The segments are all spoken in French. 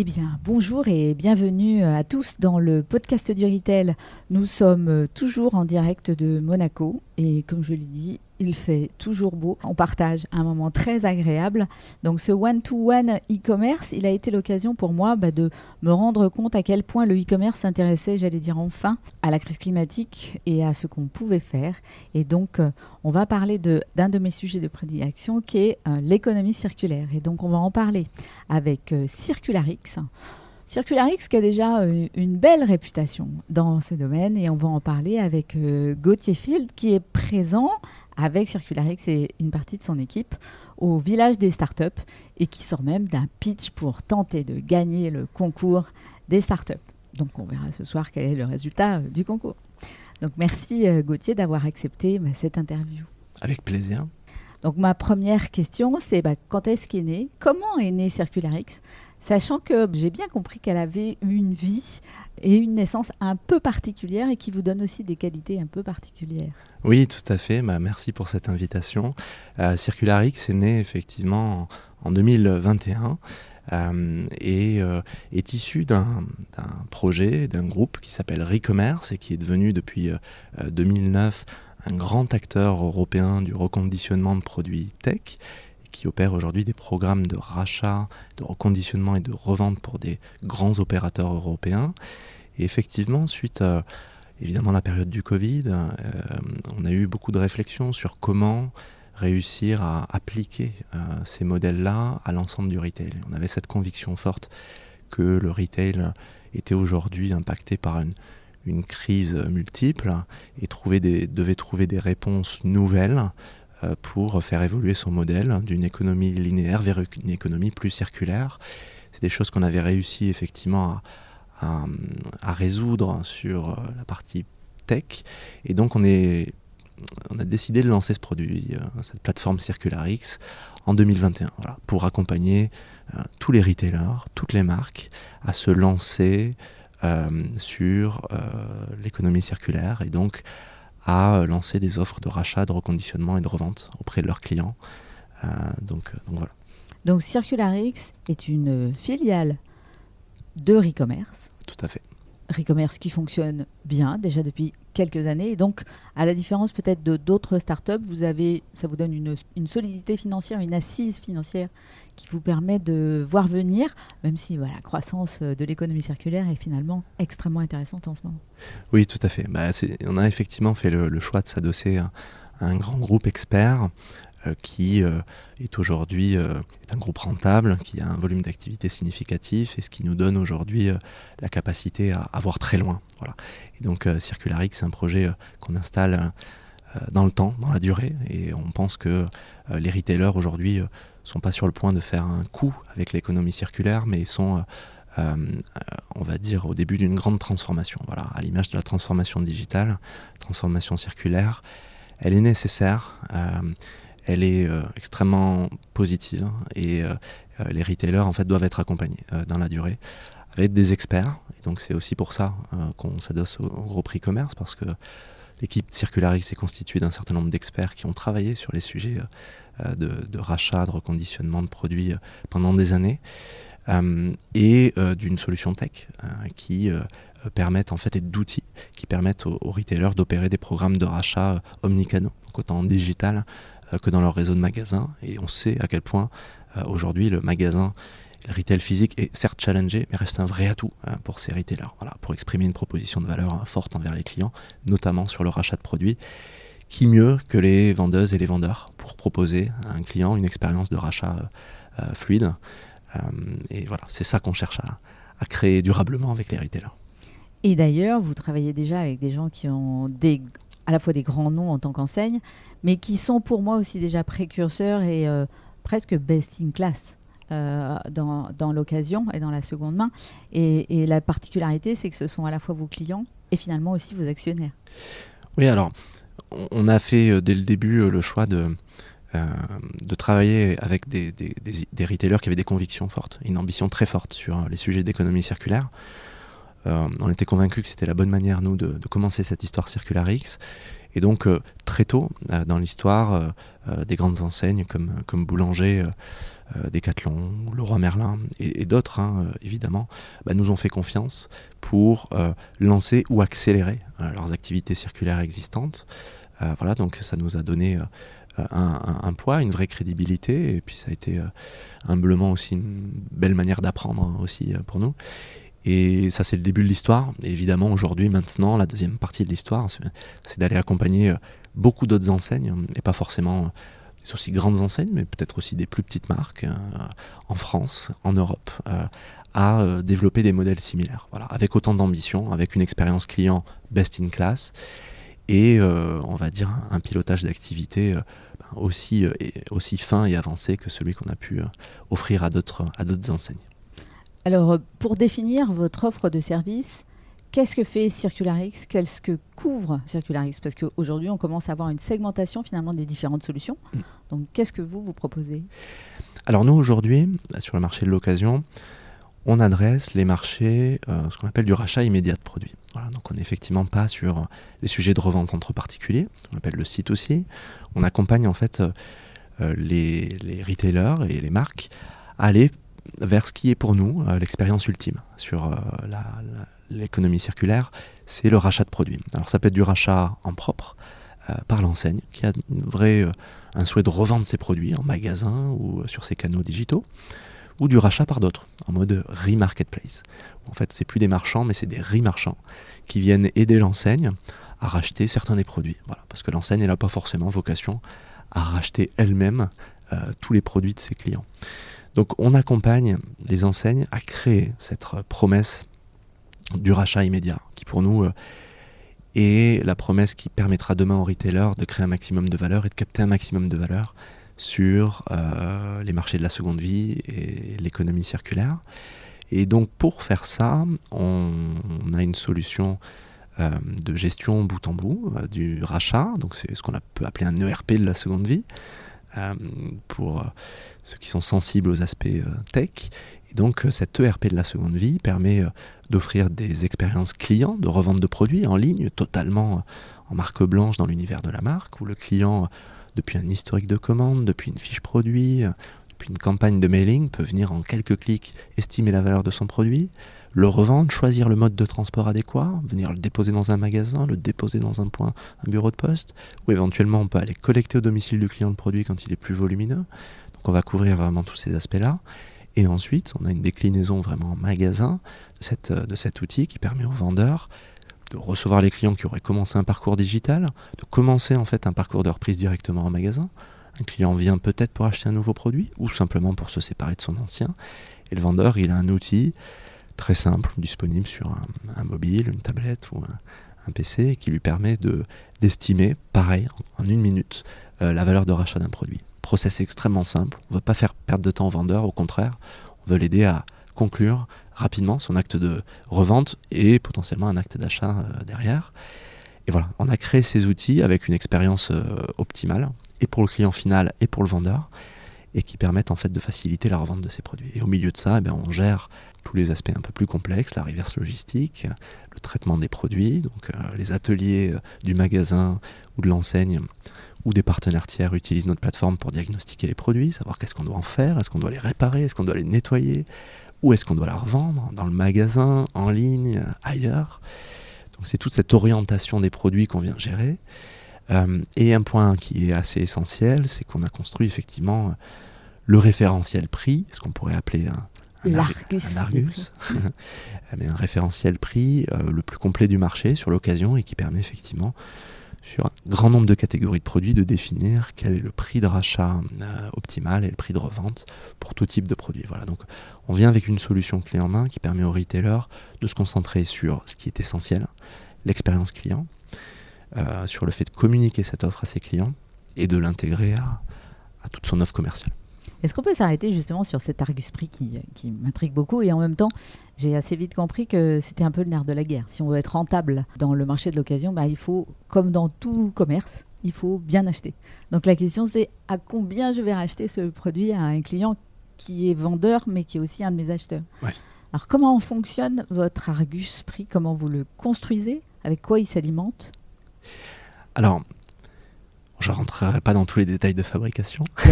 Eh bien, bonjour et bienvenue à tous dans le podcast du Retail. Nous sommes toujours en direct de Monaco et comme je l'ai dit, il fait toujours beau. On partage un moment très agréable. Donc ce one-to-one e-commerce, il a été l'occasion pour moi bah, de me rendre compte à quel point le e-commerce s'intéressait, j'allais dire enfin, à la crise climatique et à ce qu'on pouvait faire. Et donc euh, on va parler d'un de, mes sujets de prédilection qui est euh, l'économie circulaire. Et donc on va en parler avec euh, Circularix. Circularix qui a déjà une belle réputation dans ce domaine et on va en parler avec Gauthier Field qui est présent avec Circularix et une partie de son équipe au village des startups et qui sort même d'un pitch pour tenter de gagner le concours des startups. Donc on verra ce soir quel est le résultat euh, du concours. Donc merci euh, Gauthier d'avoir accepté bah, cette interview. Avec plaisir. Donc ma première question, c'est bah, quand est-ce qu'est né Comment est né Circularix? Sachant que j'ai bien compris qu'elle avait une vie et une naissance un peu particulière et qui vous donne aussi des qualités un peu particulières. Oui, tout à fait. Bah, merci pour cette invitation. Euh, Circularix est né effectivement en, 2021 euh, et euh, est issu d'un projet, d'un groupe qui s'appelle Recommerce et qui est devenu depuis 2009 un grand acteur européen du reconditionnement de produits tech qui opère aujourd'hui des programmes de rachat, de reconditionnement et de revente pour des grands opérateurs européens. Et effectivement, suite à la période du Covid, euh, on a eu beaucoup de réflexions sur comment réussir à appliquer euh, ces modèles-là à l'ensemble du retail. On avait cette conviction forte que le retail était aujourd'hui impacté par une, crise multiple et devait trouver des réponses nouvelles pour faire évoluer son modèle d'une économie linéaire vers une économie plus circulaire. C'est des choses qu'on avait réussi effectivement à, résoudre sur euh, la partie tech. Et donc on, a décidé de lancer ce produit, euh, cette plateforme Circularix, en 2021, pour accompagner tous les retailers, toutes les marques à se lancer sur l'économie circulaire et donc à lancer des offres de rachat, de reconditionnement et de revente auprès de leurs clients. Euh, donc, donc, voilà. Donc Circularix est une filiale de Recommerce. Tout à fait. Recommerce qui fonctionne bien déjà depuis quelques années. Et donc, à la différence peut-être de d'autres startups, vous avez, ça vous donne une, une, solidité financière, une assise financière qui vous permet de voir venir, même si voilà, la croissance de l'économie circulaire est finalement extrêmement intéressante en ce moment. Oui, tout à fait. Bah, on a effectivement fait le, choix de s'adosser à, un grand groupe expert euh, qui euh, est aujourd'hui euh, un groupe rentable, qui a un volume d'activité significatif et ce qui nous donne aujourd'hui la capacité à, à, voir très loin. Voilà. Et donc Circularix, c'est un projet qu'on installe dans le temps, dans la durée, et on pense que les retailers aujourd'hui sont pas sur le point de faire un coup avec l'économie circulaire, mais sont, euh, euh, on va dire, au début d'une grande transformation. Voilà, à l'image de la transformation digitale, transformation circulaire, elle est nécessaire, euh, elle est extrêmement positive et les retailers en fait doivent être accompagnés dans la durée avec des experts. C'est aussi pour ça qu'on s'adosse au, gros prix commerce parce que l'équipe Circularix est constituée d'un certain nombre d'experts qui ont travaillé sur les sujets euh, de, rachat, de reconditionnement de produits euh, pendant des années, euh, et d'une solution tech qui permettent en fait et d'outils qui permettent aux, retailers d'opérer des programmes de rachat omnicanaux, donc autant en digital que dans leur réseau de magasins. Et on sait à quel point aujourd'hui le magasin, le retail physique est certes challengé, mais reste un vrai atout pour ces retailers, voilà, pour exprimer une proposition de valeur forte envers les clients, notamment sur le rachat de produits qui mieux que les vendeuses et les vendeurs pour proposer à un client une expérience de rachat euh, euh, fluide. Euh, et voilà, c'est ça qu'on cherche à, créer durablement avec les retailers. Et d'ailleurs, vous travaillez déjà avec des gens qui ont des, à la fois des grands noms en tant qu'enseigne, mais qui sont pour moi aussi déjà précurseurs et presque best in class. dans, dans l'occasion et dans la seconde main. Et, la particularité, c'est que ce sont à la fois vos clients et finalement aussi vos actionnaires. Oui, alors on a fait euh, dès le début euh, le choix de, euh, de travailler avec des, des, retailers qui avaient des convictions fortes, une ambition très forte sur les sujets d'économie circulaire. On était convaincus que c'était la bonne manière, nous, de, commencer cette histoire Circular X. Et donc, très tôt, dans l'histoire des grandes enseignes comme, comme Boulanger, euh, Decathlon, Leroy Merlin et, d'autres, hein, évidemment, bah, nous ont fait confiance pour lancer ou accélérer leurs activités circulaires existantes. voilà, donc ça nous a donné un, poids, une vraie crédibilité, et puis ça a été humblement aussi une belle manière d'apprendre aussi pour nous. Et ça, c'est le début de l'histoire. Évidemment, aujourd'hui, maintenant, la deuxième partie de l'histoire, c'est d'aller accompagner beaucoup d'autres enseignes, et pas forcément des aussi grandes enseignes, mais peut-être aussi des plus petites marques euh, en France, en Europe, euh, à euh, développer des modèles similaires. Voilà, avec autant d'ambition, avec une expérience client best in class et on va dire un pilotage d'activité aussi, aussi fin et avancé que celui qu'on a pu offrir à d'autres enseignes. Alors, pour définir votre offre de service, Qu'est-ce que fait Circularix? Qu'est-ce que couvre Circularix? Parce qu'aujourd'hui, on commence à avoir une segmentation finalement des différentes solutions. Mm. Donc, qu'est-ce que vous, vous proposez? Alors, nous, aujourd'hui, sur le marché de l'occasion, on adresse les marchés, euh, ce qu'on appelle du rachat immédiat de produits. donc, on n'est effectivement pas sur les sujets de revente entre particuliers, ce qu'on appelle le site aussi. On accompagne en fait euh, les, les retailers et les marques à aller vers ce qui est pour nous euh, l'expérience ultime sur la l'économie circulaire, c'est le rachat de produits. Alors ça peut être du rachat en propre euh, par l'enseigne, qui a une vraie, euh, un souhait de revendre ses produits en magasin ou sur ses canaux digitaux, ou du rachat par d'autres, en mode re-marketplace. En fait, c'est plus des marchands, mais c'est des re-marchands qui viennent aider l'enseigne à racheter certains des produits. Voilà, parce que l'enseigne, n'a pas forcément vocation à racheter elle-même euh, tous les produits de ses clients. Donc on accompagne les enseignes à créer cette promesse du rachat immédiat, qui pour nous euh, est la promesse qui permettra demain aux retailers de créer un maximum de valeur et de capter un maximum de valeur sur euh, les marchés de la seconde vie et l'économie circulaire. Et donc pour faire ça, on, a une solution euh, de gestion bout en bout du rachat, donc c'est ce qu'on peut appeler un ERP de la seconde vie, pour ceux qui sont sensibles aux aspects tech. Et donc cet ERP de la seconde vie permet d'offrir des expériences clients, de revente de produits en ligne, totalement en marque blanche dans l'univers de la marque, où le client, depuis un historique de commande, depuis une fiche produit, depuis une campagne de mailing, peut venir en quelques clics estimer la valeur de son produit, le revendre, choisir le mode de transport adéquat, venir le déposer dans un magasin, le déposer dans un point, un bureau de poste, ou éventuellement on peut aller collecter au domicile du client le produit quand il est plus volumineux. Donc on va couvrir vraiment tous ces aspects-là. Et ensuite, on a une déclinaison vraiment en magasin de, cet outil qui permet aux vendeurs de recevoir les clients qui auraient commencé un parcours digital, de commencer en fait un parcours de reprise directement en magasin. Un client vient peut-être pour acheter un nouveau produit ou simplement pour se séparer de son ancien. Et le vendeur, il a un outil très simple, disponible sur un, mobile, une tablette ou un, PC, qui lui permet de d'estimer, pareil, en, une minute, euh, la valeur de rachat d'un produit process extrêmement simple. On ne veut pas faire perdre de temps au vendeur, au contraire, on veut l'aider à conclure rapidement son acte de revente et potentiellement un acte d'achat euh, derrière. Et voilà, on a créé ces outils avec une expérience euh, optimale, et pour le client final et pour le vendeur, et qui permettent en fait de faciliter la revente de ces produits. Et au milieu de ça, eh bien, on gère tous les aspects un peu plus complexes, la reverse logistique, le traitement des produits, donc euh, les ateliers du magasin ou de l'enseigne ou des partenaires tiers utilisent notre plateforme pour diagnostiquer les produits, savoir qu'est-ce qu'on doit en faire, est-ce qu'on doit les réparer, est-ce qu'on doit les nettoyer, ou est-ce qu'on doit la revendre dans le magasin, en ligne, ailleurs. Donc c'est toute cette orientation des produits qu'on vient gérer. Euh, et un point qui est assez essentiel, c'est qu'on a construit effectivement le référentiel prix, ce qu'on pourrait appeler un, un Argus, Mais un référentiel prix euh, le plus complet du marché sur l'occasion et qui permet effectivement sur un grand nombre de catégories de produits de définir quel est le prix de rachat euh, optimal et le prix de revente pour tout type de produit. Voilà, donc on vient avec une solution clé en main qui permet aux retailers de se concentrer sur ce qui est essentiel, l'expérience client, euh, sur le fait de communiquer cette offre à ses clients et de l'intégrer à toute son offre commerciale. Est-ce qu'on peut s'arrêter justement sur cet Argus Prix qui, qui m'intrigue beaucoup et en même temps, j'ai assez vite compris que c'était un peu le nerf de la guerre. Si on veut être rentable dans le marché de l'occasion, bah, il faut, comme dans tout commerce, il faut bien acheter. Donc la question c'est à combien je vais racheter ce produit à un client qui est vendeur mais qui est aussi un de mes acheteurs. Alors comment fonctionne votre Argus Prix? Comment vous le construisez? Avec quoi il s'alimente? Alors, Je ne rentrerai pas dans tous les détails de fabrication.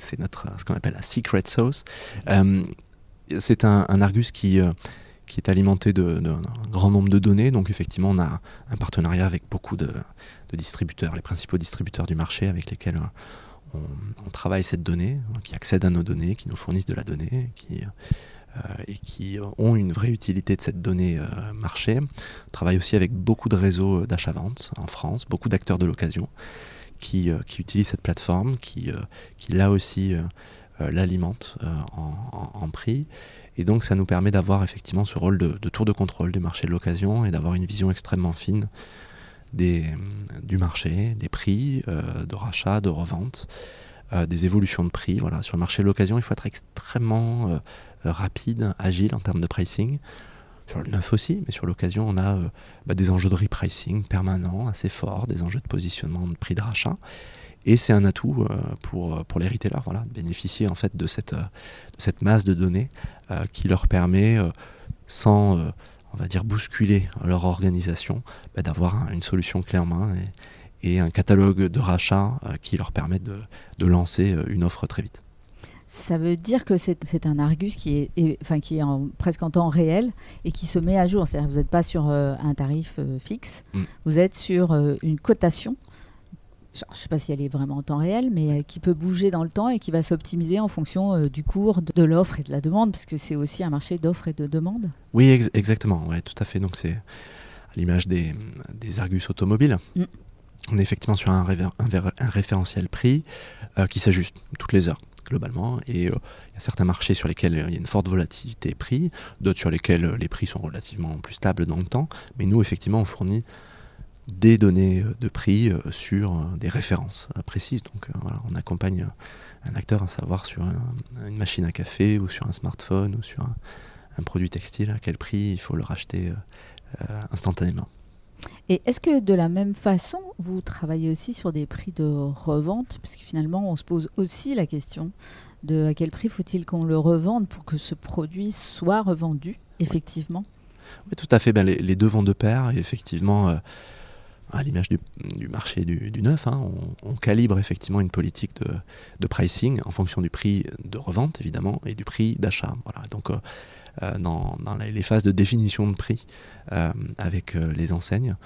c'est notre ce qu'on appelle la secret sauce. c'est un, Argus qui, qui est alimenté d'un grand nombre de données. Donc effectivement, on a un partenariat avec beaucoup de, distributeurs, les principaux distributeurs du marché avec lesquels on, travaille cette donnée, qui accèdent à nos données, qui nous fournissent de la donnée, qui, euh, et qui ont une vraie utilité de cette donnée euh, marché. On travaille aussi avec beaucoup de réseaux d'achat-vente en France, beaucoup d'acteurs de l'occasion qui, euh, qui, utilisent cette plateforme, qui, qui là aussi l'alimente en, prix. Et donc ça nous permet d'avoir effectivement ce rôle de, tour de contrôle du marché de l'occasion et d'avoir une vision extrêmement fine du marché, des prix de rachat, de revente, des évolutions de prix. Voilà. Sur le marché de l'occasion, il faut être extrêmement rapide, agile en termes de pricing. Sur le neuf aussi, mais sur l'occasion, on a bah, des enjeux de repricing permanents, assez forts, des enjeux de positionnement de prix de rachat. Et c'est un atout euh, pour, euh, pour les retailers, voilà, de bénéficier en fait de cette, euh, masse de données qui leur permet, sans on va dire bousculer leur organisation, bah, d'avoir une solution clé en main et, un catalogue de rachats qui leur permet de, lancer une offre très vite. Ça veut dire que c'est un Argus qui est, enfin, qui est en, presque en temps réel et qui se met à jour. C'est-à-dire que vous n'êtes pas sur un tarif fixe, mm. vous êtes sur une cotation je ne sais pas si elle est vraiment en temps réel, mais euh, qui peut bouger dans le temps et qui va s'optimiser en fonction euh, du cours de, l'offre et de la demande, parce que c'est aussi un marché d'offre et de demande. Oui, exactement, ouais, tout à fait. Donc c'est à l'image des, des, Argus automobiles. Mm. On est effectivement sur un, un, référentiel prix euh, qui s'ajuste toutes les heures globalement. Et il y a certains marchés sur lesquels il y a une forte volatilité prix, d'autres sur lesquels les prix sont relativement plus stables dans le temps. Mais nous, effectivement, on fournit des données euh, de prix euh, sur euh, des références précises. Donc on accompagne un acteur à savoir sur une machine à café ou sur un smartphone ou sur un, produit textile à quel prix il faut le racheter instantanément. Et est-ce que de la même façon, vous travaillez aussi sur des prix de revente? Parce que finalement, on se pose aussi la question de à quel prix faut-il qu'on le revende pour que ce produit soit revendu effectivement? Oui. tout à fait. Ben, les, deux vont de pair. Effectivement, à l'image du, marché du, neuf, hein, on, calibre effectivement une politique de, pricing en fonction du prix de revente évidemment et du prix d'achat. Voilà. Donc euh, euh, dans, les phases de définition de prix euh, avec les enseignes,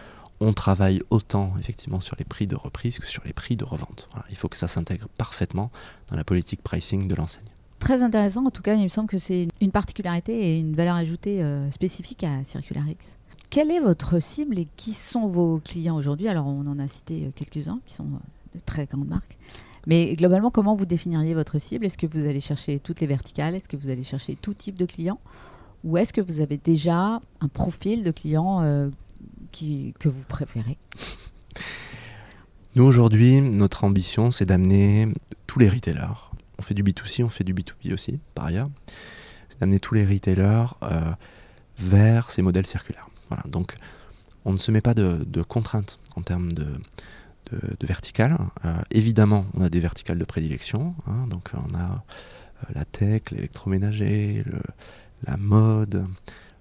on travaille autant effectivement sur les prix de reprise que sur les prix de revente. Il faut que ça s'intègre parfaitement dans la politique pricing de l'enseigne. Très intéressant, en tout cas il me semble que c'est une particularité et une valeur ajoutée spécifique à CircularX. Quelle est votre cible et qui sont vos clients aujourd'hui? Alors, on en a cité euh, quelques-uns qui sont euh, de très grandes marques. Mais globalement, comment vous définiriez votre cible? Est-ce que vous allez chercher toutes les verticales? Est-ce que vous allez chercher tout type de clients? Ou est-ce que vous avez déjà un profil de clients euh, que vous préférez? Nous, aujourd'hui, notre ambition, c'est d'amener tous les retailers. On fait du B2C, on fait du B2B aussi, par ailleurs. C'est d'amener tous les retailers vers ces modèles circulaires. Voilà, donc on ne se met pas de, contraintes en termes de, de, verticales. Euh, évidemment, on a des verticales de prédilection. Hein, donc on a euh, la tech, l'électroménager, la mode,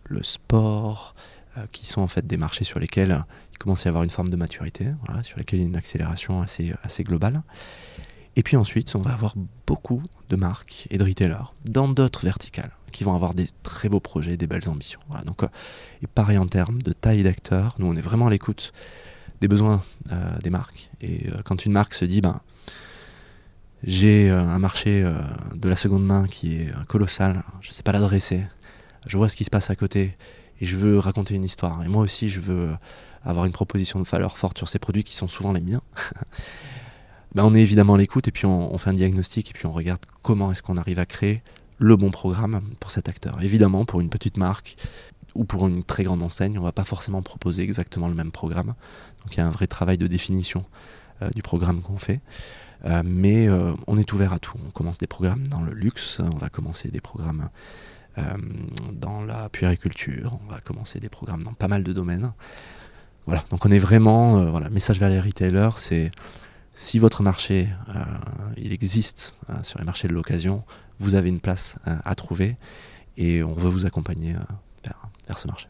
le sport, euh, qui sont en fait des marchés sur lesquels il commence à y avoir une forme de maturité, sur lesquels il y a une accélération assez, assez globale. Et puis ensuite, on va avoir beaucoup de marques et de retailers dans d'autres verticales qui vont avoir des très beaux projets, des belles ambitions. donc, euh, et pareil en termes de taille d'acteurs, nous on est vraiment à l'écoute des besoins euh, des marques. Et euh, quand une marque se dit, ben, j'ai un marché de la seconde main qui est colossal, je ne sais pas l'adresser, je vois ce qui se passe à côté et je veux raconter une histoire. Et moi aussi, je veux avoir une proposition de valeur forte sur ces produits qui sont souvent les miens. Ben, on est évidemment à l'écoute et puis on, fait un diagnostic et puis on regarde comment est-ce qu'on arrive à créer le bon programme pour cet acteur. Évidemment, pour une petite marque ou pour une très grande enseigne, on ne va pas forcément proposer exactement le même programme. Donc il y a un vrai travail de définition euh, du programme qu'on fait. Euh, mais euh, on est ouvert à tout. On commence des programmes dans le luxe, on va commencer des programmes dans la puériculture, on va commencer des programmes dans pas mal de domaines. Voilà, donc on est vraiment, voilà, message vers les retailers, c'est si votre marché, il existe sur les marchés de l'occasion, vous avez une place à trouver et on veut vous accompagner vers, ce marché.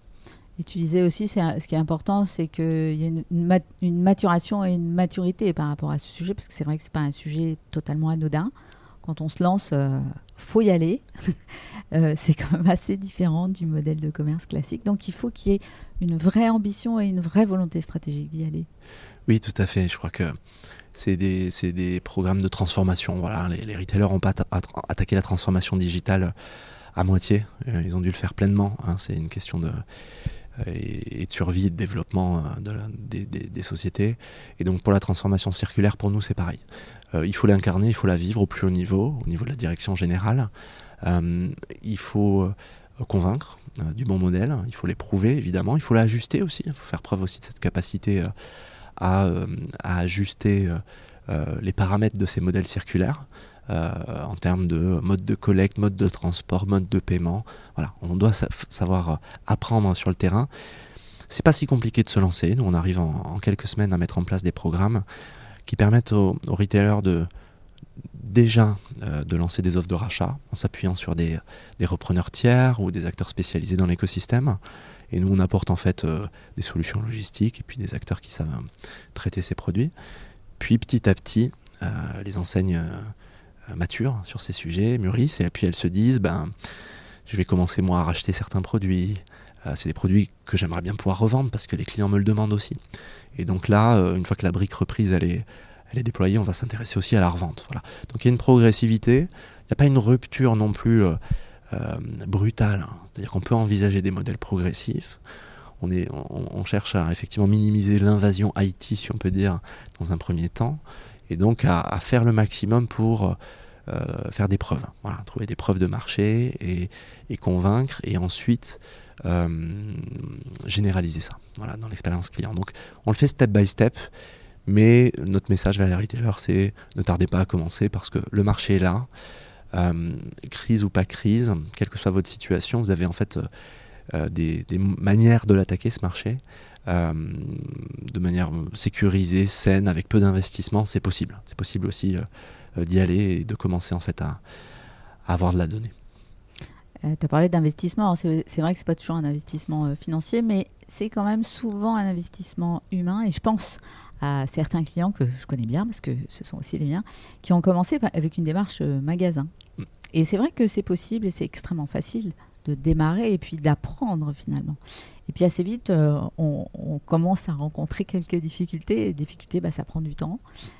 Et tu disais aussi, ce qui est important, c'est qu'il y a une, maturation et une maturité par rapport à ce sujet, parce que c'est vrai que ce n'est pas un sujet totalement anodin. Quand on se lance, euh, faut y aller. Euh, c'est quand même assez différent du modèle de commerce classique. Donc il faut qu'il y ait une vraie ambition et une vraie volonté stratégique d'y aller. Oui, tout à fait. Je crois que c'est des, programmes de transformation. Voilà, les, les retailers n'ont pas attaqué la transformation digitale à moitié. Euh, ils ont dû le faire pleinement. Hein. C'est une question de et, de survie et de développement euh, des, sociétés. Et donc pour la transformation circulaire, pour nous, c'est pareil. Euh, il faut l'incarner, il faut la vivre au plus haut niveau, au niveau de la direction générale. Euh, il faut convaincre du bon modèle, il faut l'éprouver évidemment, il faut l'ajuster aussi, il faut faire preuve aussi de cette capacité à, à, ajuster les paramètres de ces modèles circulaires. Euh, en termes de mode de collecte, mode de transport, mode de paiement. Voilà, on doit savoir euh, apprendre sur le terrain. C'est pas si compliqué de se lancer. Nous, on arrive en, quelques semaines à mettre en place des programmes qui permettent aux, retailers de déjà euh, de lancer des offres de rachat en s'appuyant sur des, repreneurs tiers ou des acteurs spécialisés dans l'écosystème. Et nous, on apporte en fait des solutions logistiques et puis des acteurs qui savent traiter ces produits. Puis petit à petit, les enseignes euh, matures sur ces sujets, mûrissent, et puis elles se disent, ben, je vais commencer moi à racheter certains produits. Euh, c'est des produits que j'aimerais bien pouvoir revendre parce que les clients me le demandent aussi. Et donc là, euh, une fois que la brique reprise, elle est, elle est déployée, on va s'intéresser aussi à la revente. Voilà. Donc il y a une progressivité, il n'y a pas une rupture non plus brutale. C'est-à-dire qu'on peut envisager des modèles progressifs. On, est, on, cherche à effectivement minimiser l'invasion IT, si on peut dire, dans un premier temps et donc à, faire le maximum pour euh, faire des preuves, trouver des preuves de marché et, convaincre, et ensuite euh, généraliser ça dans l'expérience client. Donc on le fait step by step, mais notre message vers les retailers, c'est ne tardez pas à commencer parce que le marché est là. Euh, crise ou pas crise, quelle que soit votre situation, vous avez en fait des, manières de l'attaquer ce marché. Euh, de manière sécurisée, saine, avec peu d'investissement, c'est possible. C'est possible aussi euh, euh, d'y aller et de commencer en fait à, avoir de la donnée. tu as parlé d'investissement. C'est vrai que c'est pas toujours un investissement financier, mais c'est quand même souvent un investissement humain. Et je pense à certains clients que je connais bien, parce que ce sont aussi les miens, qui ont commencé avec une démarche magasin. Mm. Et c'est vrai que c'est possible et c'est extrêmement facile de démarrer et puis d'apprendre finalement. Et puis assez vite, euh, on, commence à rencontrer quelques difficultés. Les difficultés, bah, ça prend du temps,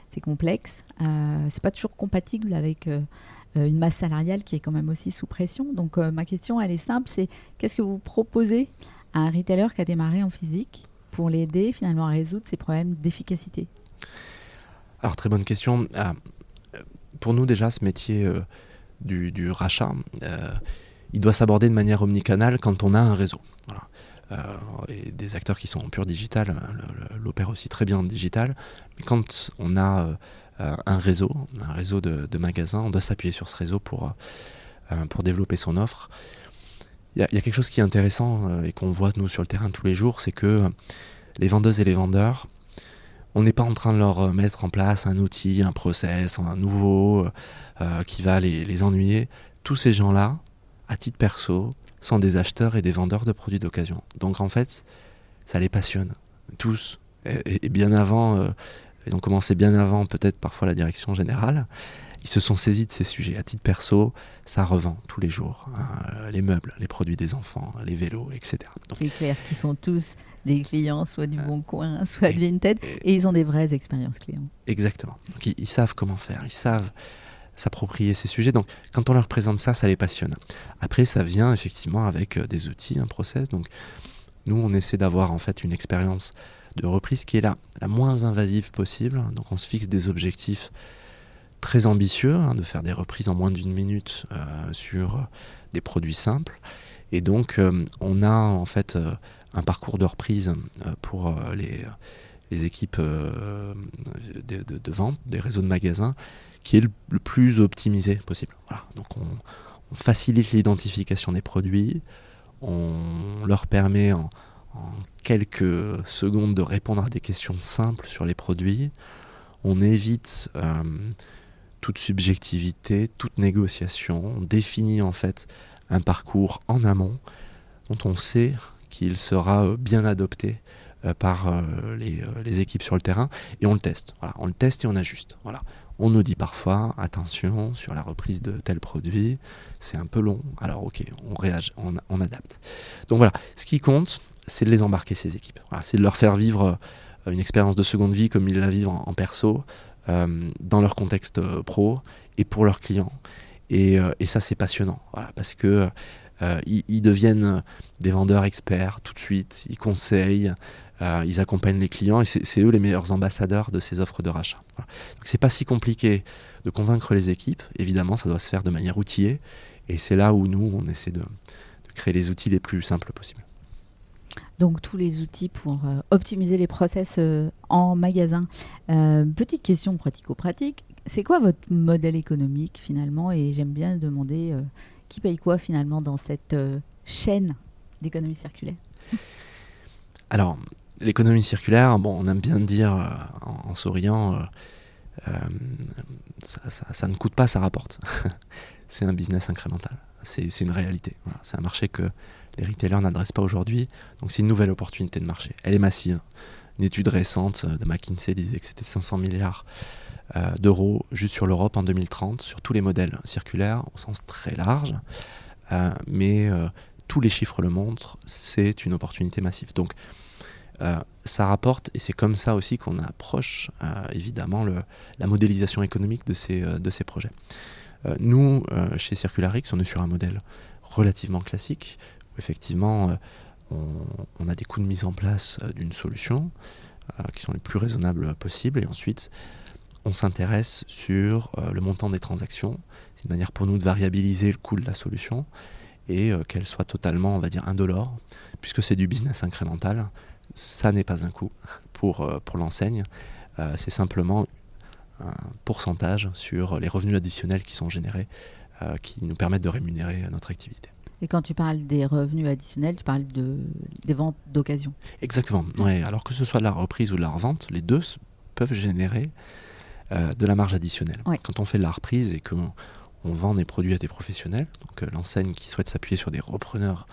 c'est complexe. Euh, c'est pas toujours compatible avec euh, une masse salariale qui est quand même aussi sous pression. Donc ma question, elle est simple, c'est qu'est-ce que vous proposez à un retailer qui a démarré en physique pour l'aider finalement à résoudre ses problèmes d'efficacité? Alors très bonne question. Ah, pour nous déjà, ce métier du, du, rachat, il doit s'aborder de manière omnicanale quand on a un réseau. Voilà. Euh, et des acteurs qui sont en pur digital euh, l'opèrent aussi très bien en digital. Mais quand on a euh, un réseau, un réseau de, magasins, on doit s'appuyer sur ce réseau pour, pour développer son offre. Il y, a quelque chose qui est intéressant et qu'on voit nous sur le terrain tous les jours, c'est que les vendeuses et les vendeurs, on n'est pas en train de leur mettre en place un outil, un process, un nouveau qui va les ennuyer. Tous ces gens-là, à titre perso, sont des acheteurs et des vendeurs de produits d'occasion. Donc en fait, ça les passionne, tous. Et, bien avant, euh, ils ont commencé bien avant peut-être parfois la direction générale, ils se sont saisis de ces sujets. À titre perso, ça revend tous les jours. Hein, les meubles, les produits des enfants, les vélos, etc. C'est clair qu'ils sont tous des clients, soit du Bon Coin, soit de Vinted, et, ils ont des vraies expériences clients. Exactement. Donc ils savent comment faire, ils savent s'approprier ces sujets. Donc quand on leur présente ça, ça les passionne. Après, ça vient effectivement avec euh, des outils, un process. Donc nous, on essaie d'avoir en fait une expérience de reprise qui est la, la moins invasive possible. Donc on se fixe des objectifs très ambitieux, hein, de faire des reprises en moins d'une minute euh, sur euh, des produits simples. Et donc on a en fait un parcours de reprise pour les, équipes de, vente, des réseaux de magasins, qui est le, plus optimisé possible. Donc on, facilite l'identification des produits, on leur permet en, quelques secondes de répondre à des questions simples sur les produits, on évite euh, toute subjectivité, toute négociation, on définit en fait un parcours en amont dont on sait qu'il sera bien adopté par les, équipes sur le terrain et on le teste. Voilà, on le teste et on ajuste. Voilà. On nous dit parfois, attention, sur la reprise de tel produit, c'est un peu long. Alors ok, on réagit, on, adapte. Donc voilà, ce qui compte, c'est de les embarquer, ces équipes. c'est de leur faire vivre euh, une expérience de seconde vie comme ils la vivent en, perso, euh, dans leur contexte euh, pro et pour leurs clients. Et, ça, c'est passionnant, parce que ils, deviennent des vendeurs experts tout de suite, ils conseillent, ils accompagnent les clients et c'est eux les meilleurs ambassadeurs de ces offres de rachat. Voilà. Donc c'est pas si compliqué de convaincre les équipes. Évidemment, ça doit se faire de manière outillée et c'est là où nous on essaie de créer les outils les plus simples possibles. Donc tous les outils pour euh, optimiser les process euh, en magasin. Euh, petite question pratico-pratique, c'est quoi votre modèle économique finalement? Et j'aime bien demander qui paye quoi finalement dans cette chaîne d'économie circulaire? Alors, l'économie circulaire, on aime bien dire en, souriant, ça, ne coûte pas, ça rapporte. c'est un business incrémental. C'est une réalité. C'est un marché que les retailers n'adressent pas aujourd'hui. Donc c'est une nouvelle opportunité de marché. Elle est massive. Une étude récente de McKinsey disait que c'était 500 milliards euh, d'euros juste sur l'Europe en 2030, sur tous les modèles circulaires au sens très large. Euh, mais euh, tous les chiffres le montrent, c'est une opportunité massive. Donc ça rapporte, et c'est comme ça aussi qu'on approche évidemment le, la modélisation économique de ces, de ces projets. nous, chez Circularix, on est sur un modèle relativement classique, effectivement, euh, on, a des coûts de mise en place euh, d'une solution euh, qui sont les plus raisonnables possibles, et ensuite on s'intéresse sur le montant des transactions. C'est une manière pour nous de variabiliser le coût de la solution et qu'elle soit totalement, on va dire, indolore, puisque c'est du business incrémental. Ça n'est pas un coût pour, pour l'enseigne, c'est simplement un pourcentage sur les revenus additionnels qui sont générés, qui nous permettent de rémunérer notre activité. Et quand tu parles des revenus additionnels, tu parles de, des ventes d'occasion. Exactement. Ouais. Alors que ce soit de la reprise ou de la revente, les deux peuvent générer euh, de la marge additionnelle. Quand on fait de la reprise et qu'on on vend des produits à des professionnels, donc euh, l'enseigne qui souhaite s'appuyer sur des repreneurs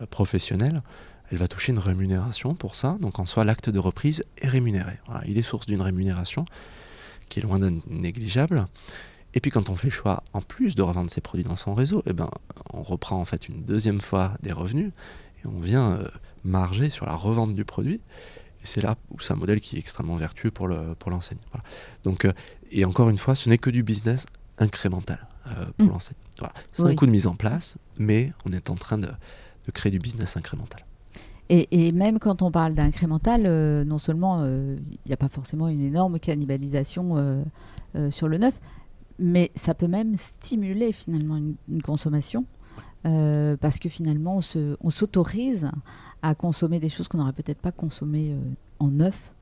euh, professionnels, elle va toucher une rémunération pour ça. Donc en soi, l'acte de reprise est rémunéré. il est source d'une rémunération qui est loin d'être négligeable. Et puis quand on fait le choix, en plus de revendre ses produits dans son réseau, eh ben, on reprend en fait une deuxième fois des revenus et on vient euh, marger sur la revente du produit. Et c'est là où c'est un modèle qui est extrêmement vertueux pour l'enseigne. Pour voilà. Donc, euh, et encore une fois, ce n'est que du business incrémental euh, pour mmh. l'enseigne. Voilà. C'est un coût de mise en place, mais on est en train de, de créer du business incrémental. Et, et, même quand on parle d'incrémental, non seulement il n'y a pas forcément une énorme cannibalisation sur le neuf, mais ça peut même stimuler finalement une, consommation. Euh, parce que finalement, on s'autorise à consommer des choses qu'on n'aurait peut-être pas consommées euh, en neuf.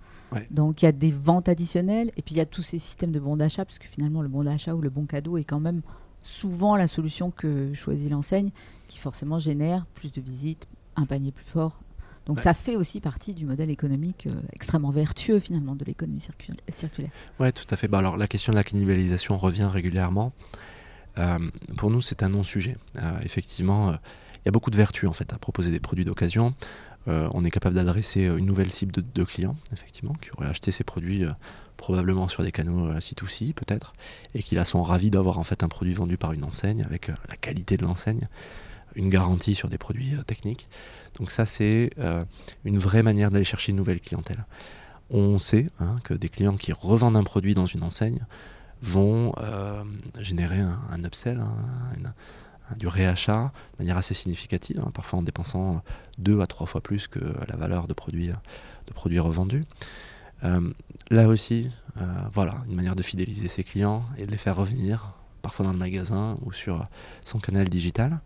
Donc il y a des ventes additionnelles et puis il y a tous ces systèmes de bons d'achat, parce que finalement le bon d'achat ou le bon cadeau est quand même souvent la solution que choisit l'enseigne, qui forcément génère plus de visites, un panier plus fort, donc ça fait aussi partie du modèle économique euh, extrêmement vertueux finalement de l'économie circulaire. Oui, tout à fait. Bah, alors la question de la cannibalisation revient régulièrement. Euh, pour nous, c'est un non-sujet. Euh, effectivement, y a beaucoup de vertus en fait à proposer des produits d'occasion. on est capable d'adresser une nouvelle cible de, clients, effectivement, qui auraient acheté ces produits probablement sur des canaux C2C peut-être, et qui là sont ravis d'avoir en fait un produit vendu par une enseigne avec la qualité de l'enseigne, une garantie sur des produits techniques. Donc ça, c'est euh, une vraie manière d'aller chercher une nouvelle clientèle. On sait hein, que des clients qui revendent un produit dans une enseigne vont euh, générer un, upsell, du réachat de manière assez significative, hein, parfois en dépensant deux à trois fois plus que la valeur de produits, revendus. Euh, là aussi, voilà, une manière de fidéliser ses clients et de les faire revenir, parfois dans le magasin ou sur son canal digital.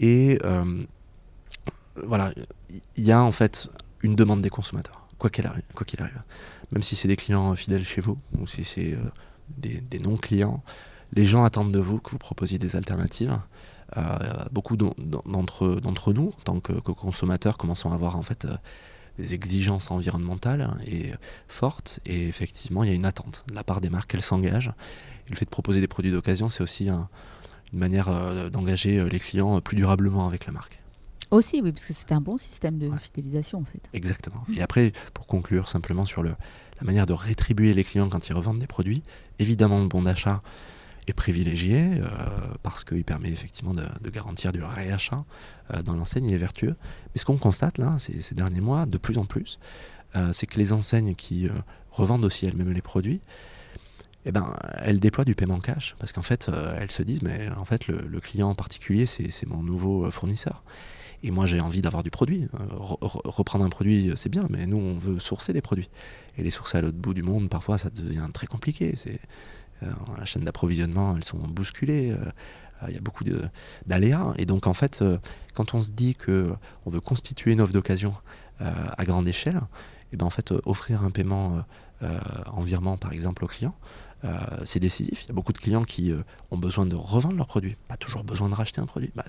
Et voilà, il y a en fait une demande des consommateurs, quoi qu'il arrive. Même si c'est des clients fidèles chez vous ou si c'est euh, des, non-clients, les gens attendent de vous que vous proposiez des alternatives. Euh, beaucoup d'entre nous, en tant que, consommateurs, commençons à avoir en fait euh, des exigences environnementales et fortes. Et effectivement, il y a une attente de la part des marques, elles s'engagent. le fait de proposer des produits d'occasion, c'est aussi une manière d'engager les clients plus durablement avec la marque. Aussi, oui, parce que c'était un bon système de fidélisation en fait. Exactement. Et après, pour conclure simplement sur le, la manière de rétribuer les clients quand ils revendent des produits, évidemment le bon d'achat privilégié euh, parce qu'il permet effectivement de, garantir du réachat euh, dans l'enseigne, il est vertueux. Mais ce qu'on constate là, ces, derniers mois, de plus en plus, euh, c'est que les enseignes qui revendent aussi elles-mêmes les produits, eh ben, elles déploient du paiement cash parce qu'en fait, elles se disent, mais en fait, le, client en particulier, c'est mon nouveau fournisseur. Et moi, j'ai envie d'avoir du produit. reprendre un produit, c'est bien, mais nous, on veut sourcer des produits. Et les sourcer à l'autre bout du monde, parfois, ça devient très compliqué. La chaîne d'approvisionnement, elles sont bousculées. Euh, il y a beaucoup d'aléas. Et donc, en fait, euh, quand on se dit qu'on veut constituer une offre d'occasion à grande échelle, et eh ben, en fait, offrir un paiement en virement, par exemple, au client, c'est décisif. Il y a beaucoup de clients qui ont besoin de revendre leurs produits, pas toujours besoin de racheter un produit. Bah,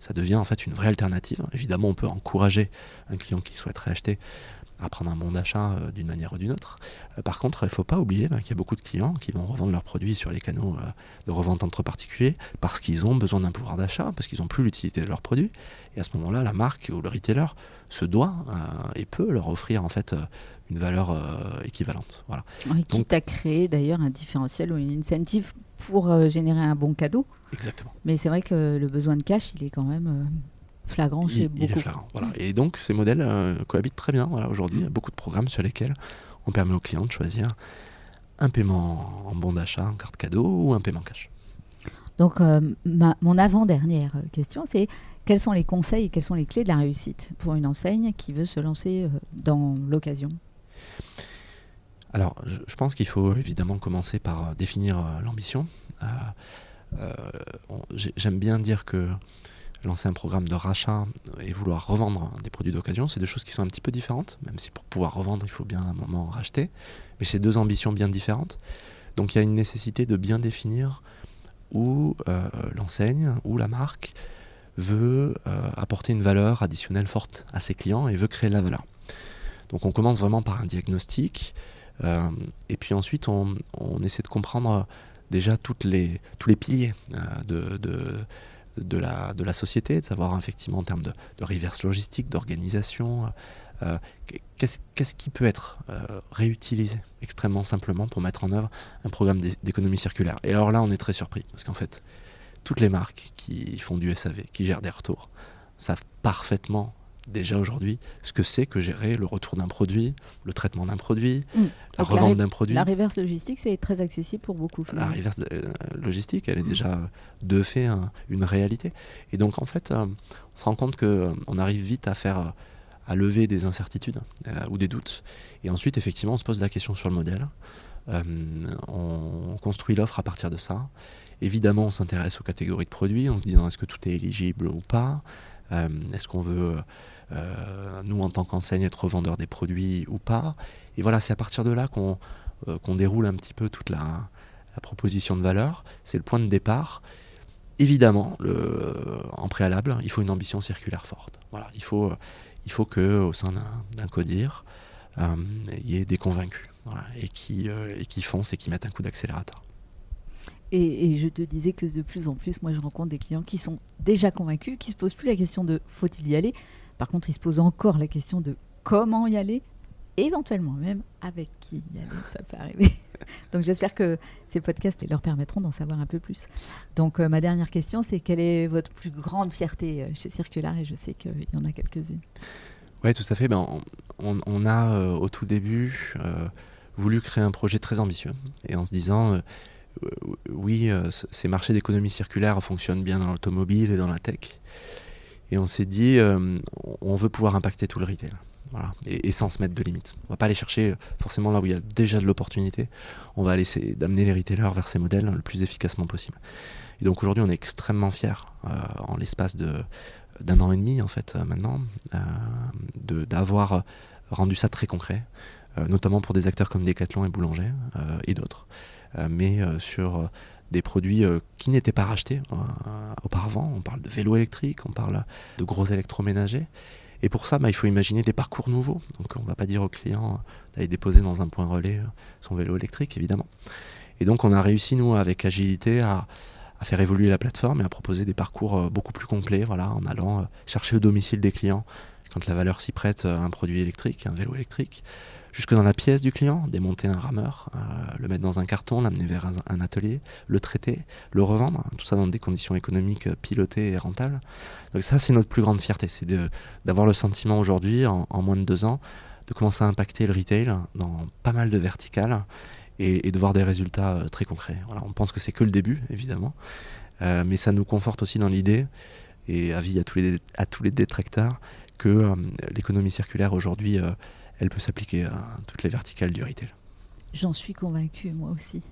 ça devient en fait une vraie alternative. Évidemment, on peut encourager un client qui souhaiterait acheter à prendre un bon d'achat euh, d'une manière ou d'une autre. Euh, par contre, il ne faut pas oublier bah, qu'il y a beaucoup de clients qui vont revendre leurs produits sur les canaux euh, de revente entre particuliers parce qu'ils ont besoin d'un pouvoir d'achat, parce qu'ils n'ont plus l'utilité de leurs produits. Et à ce moment-là, la marque ou le retailer se doit et peut leur offrir en fait une valeur équivalente. Voilà. quitte à créer d'ailleurs un différentiel ou une incentive pour générer un bon cadeau. Exactement. Mais c'est vrai que le besoin de cash, il est quand même flagrant chez beaucoup. Il est flagrant, voilà. Et donc ces modèles euh, cohabitent très bien voilà, aujourd'hui. Il y a beaucoup de programmes sur lesquels on permet aux clients de choisir un paiement en bon d'achat, en carte cadeau ou un paiement cash. Donc euh, mon avant-dernière question, c'est quels sont les conseils et quelles sont les clés de la réussite pour une enseigne qui veut se lancer euh, dans l'occasion? Alors je, pense qu'il faut évidemment commencer par définir l'ambition. J'aime bien dire que lancer un programme de rachat et vouloir revendre des produits d'occasion, c'est deux choses qui sont un petit peu différentes, même si pour pouvoir revendre, il faut bien un moment racheter. Mais c'est deux ambitions bien différentes. Donc il y a une nécessité de bien définir où euh, l'enseigne, où la marque veut euh, apporter une valeur additionnelle forte à ses clients et veut créer de la valeur. Donc on commence vraiment par un diagnostic, euh, et puis ensuite on, essaie de comprendre déjà les, tous les piliers de de la, de la société, de savoir effectivement en termes de, reverse logistique, d'organisation, euh, qu'est-ce qui peut être euh, réutilisé extrêmement simplement pour mettre en œuvre un programme d'économie circulaire. Et alors là, on est très surpris, parce qu'en fait, toutes les marques qui font du SAV, qui gèrent des retours, savent parfaitement déjà aujourd'hui ce que c'est que gérer le retour d'un produit, le traitement d'un produit, mm. la revente d'un produit. La reverse logistique, c'est très accessible pour beaucoup. La reverse euh, logistique, elle est mm. déjà de fait une réalité. Et donc en fait, euh, on se rend compte qu'on euh, arrive vite à faire à lever des incertitudes ou des doutes. Et ensuite, effectivement, on se pose la question sur le modèle. on construit l'offre à partir de ça. Évidemment, on s'intéresse aux catégories de produits en se disant est-ce que tout est éligible ou pas? Est-ce qu'on veut euh, nous en tant qu'enseigne être revendeur des produits ou pas? Et voilà, c'est à partir de là qu'on euh, déroule un petit peu toute la, proposition de valeur. C'est le point de départ. Évidemment, en préalable, il faut une ambition circulaire forte. Voilà, il faut, il faut que au sein d'un codir, euh, il y ait des convaincus et, qui, et qui foncent et qui mettent un coup d'accélérateur. Et, et, je te disais que de plus en plus, moi, je rencontre des clients qui sont déjà convaincus, qui se posent plus la question de faut-il y aller, par contre, il se pose encore la question de comment y aller, éventuellement même avec qui y aller, ça peut arriver. Donc j'espère que ces podcasts leur permettront d'en savoir un peu plus. Donc euh, ma dernière question, c'est quelle est votre plus grande fierté euh, chez Circular? Et je sais qu'il y en a quelques-unes. Oui, tout à fait. Ben, on, a euh, au tout début voulu créer un projet très ambitieux et en se disant oui, ces marchés d'économie circulaire fonctionnent bien dans l'automobile et dans la tech. Et on s'est dit, euh, on veut pouvoir impacter tout le retail. Et, sans se mettre de limites. On va pas aller chercher euh, forcément là où il y a déjà de l'opportunité. On va essayer d'amener les retailers vers ces modèles le plus efficacement possible. Et donc aujourd'hui, on est extrêmement fiers, euh, en l'espace d'un an et demi en fait maintenant, d'avoir rendu ça très concret, notamment pour des acteurs comme Decathlon et Boulanger et d'autres, mais sur des produits euh, qui n'étaient pas rachetés euh, auparavant. On parle de vélos électriques, on parle de gros électroménagers. Et pour ça, bah, il faut imaginer des parcours nouveaux. Donc on ne va pas dire au client euh, d'aller déposer dans un point relais son vélo électrique, évidemment. Et donc on a réussi, nous, avec agilité, à, à faire évoluer la plateforme et à proposer des parcours beaucoup plus complets, voilà, en allant chercher au domicile des clients quand la valeur s'y prête un produit électrique, un vélo électrique, jusque dans la pièce du client, démonter un rameur, euh, le mettre dans un carton, l'amener vers un, atelier, le traiter, le revendre, tout ça dans des conditions économiques pilotées et rentables. Donc ça, c'est notre plus grande fierté, c'est d'avoir le sentiment aujourd'hui, en, moins de deux ans, de commencer à impacter le retail dans pas mal de verticales et, de voir des résultats euh, très concrets. Voilà, on pense que c'est que le début, évidemment, euh, mais ça nous conforte aussi dans l'idée, et avis à tous les, à tous les détracteurs, que l'économie circulaire aujourd'hui elle peut s'appliquer à toutes les verticales du retail. J'en suis convaincue, moi aussi.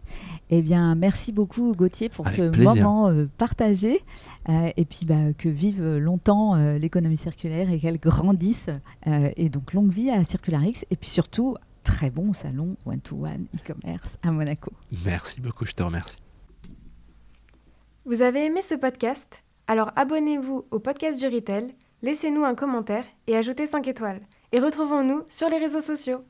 Eh bien, merci beaucoup, Gauthier, pour ce moment euh, partagé. Euh, et puis, bah, que vive longtemps euh, l'économie circulaire et qu'elle grandisse. et donc, longue vie à Circularix. Et puis surtout, très bon salon one-to-one e-commerce à Monaco. Merci beaucoup, je te remercie. Vous avez aimé ce podcast? Alors abonnez-vous au podcast du Retail, laissez-nous un commentaire et ajoutez 5 étoiles et retrouvons-nous sur les réseaux sociaux.